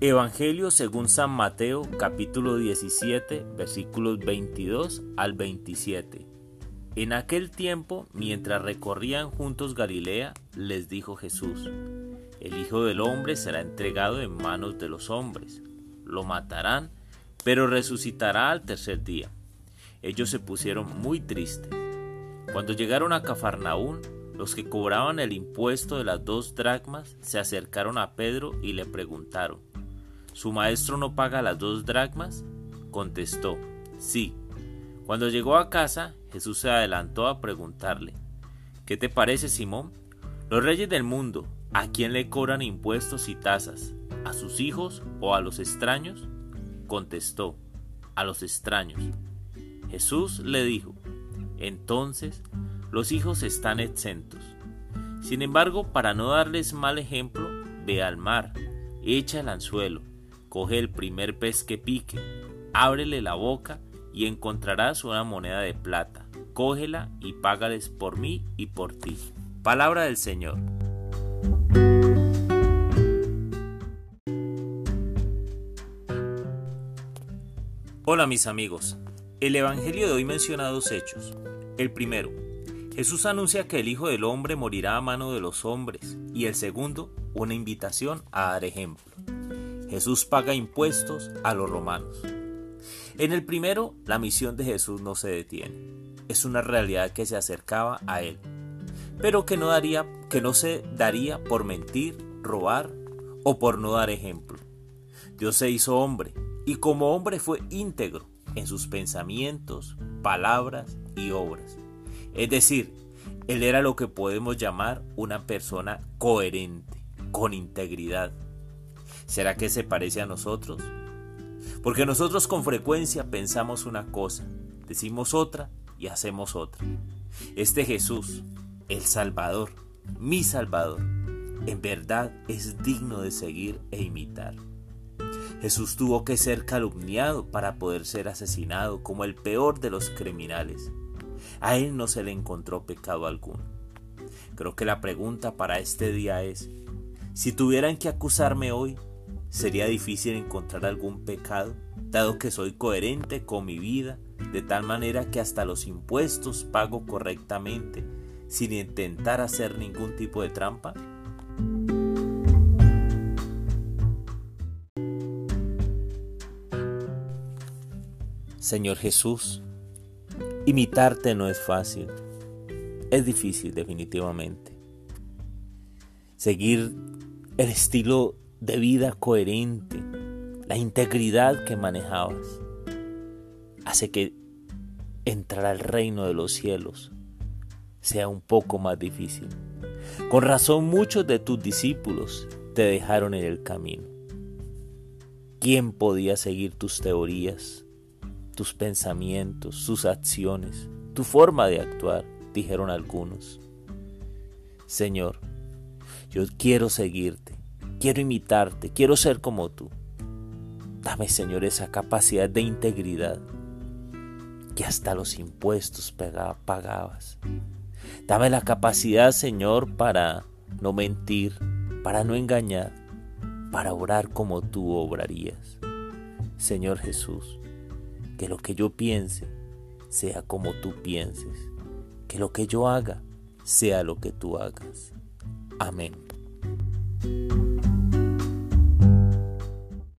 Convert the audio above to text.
Evangelio según San Mateo capítulo 17 versículos 22 al 27. En aquel tiempo, mientras recorrían juntos Galilea, les dijo Jesús, El Hijo del Hombre será entregado en manos de los hombres, lo matarán, pero resucitará al tercer día. Ellos se pusieron muy tristes. Cuando llegaron a Cafarnaún, los que cobraban el impuesto de las dos dracmas se acercaron a Pedro y le preguntaron, ¿Su maestro no paga las dos dracmas? Contestó, sí. Cuando llegó a casa, Jesús se adelantó a preguntarle, ¿qué te parece, Simón? Los reyes del mundo, ¿a quién le cobran impuestos y tasas? ¿A sus hijos o a los extraños? Contestó, a los extraños. Jesús le dijo, entonces los hijos están exentos. Sin embargo, para no darles mal ejemplo, ve al mar, echa el anzuelo, coge el primer pez que pique, ábrele la boca y encontrarás una moneda de plata. Cógela y págales por mí y por ti. Palabra del Señor. Hola mis amigos. El Evangelio de hoy menciona dos hechos. El primero, Jesús anuncia que el Hijo del Hombre morirá a mano de los hombres y el segundo, una invitación a dar ejemplo. Jesús paga impuestos a los romanos. En el primero, la misión de Jesús no se detiene. Es una realidad que se acercaba a él, pero que no, daría, que no se daría por mentir, robar o por no dar ejemplo. Dios se hizo hombre y como hombre fue íntegro en sus pensamientos, palabras y obras. Es decir, él era lo que podemos llamar una persona coherente, con integridad ¿Será que se parece a nosotros? Porque nosotros con frecuencia pensamos una cosa, decimos otra y hacemos otra. Este Jesús, el Salvador, mi Salvador, en verdad es digno de seguir e imitar. Jesús tuvo que ser calumniado para poder ser asesinado como el peor de los criminales. A él no se le encontró pecado alguno. Creo que la pregunta para este día es, si tuvieran que acusarme hoy, sería difícil encontrar algún pecado, dado que soy coherente con mi vida, de tal manera que hasta los impuestos pago correctamente, sin intentar hacer ningún tipo de trampa? Señor Jesús, imitarte no es fácil, es difícil definitivamente. Seguir el estilo de vida coherente, la integridad que manejabas, hace que entrar al reino de los cielos sea un poco más difícil. Con razón muchos de tus discípulos te dejaron en el camino. ¿Quién podía seguir tus teorías, tus pensamientos, tus acciones, tu forma de actuar? Dijeron algunos. Señor, yo quiero seguirte Quiero imitarte, quiero ser como tú. Dame, Señor, esa capacidad de integridad que hasta los impuestos pagabas. Dame la capacidad, Señor, para no mentir, para no engañar, para orar como tú obrarías. Señor Jesús, que lo que yo piense sea como tú pienses, que lo que yo haga sea lo que tú hagas. Amén.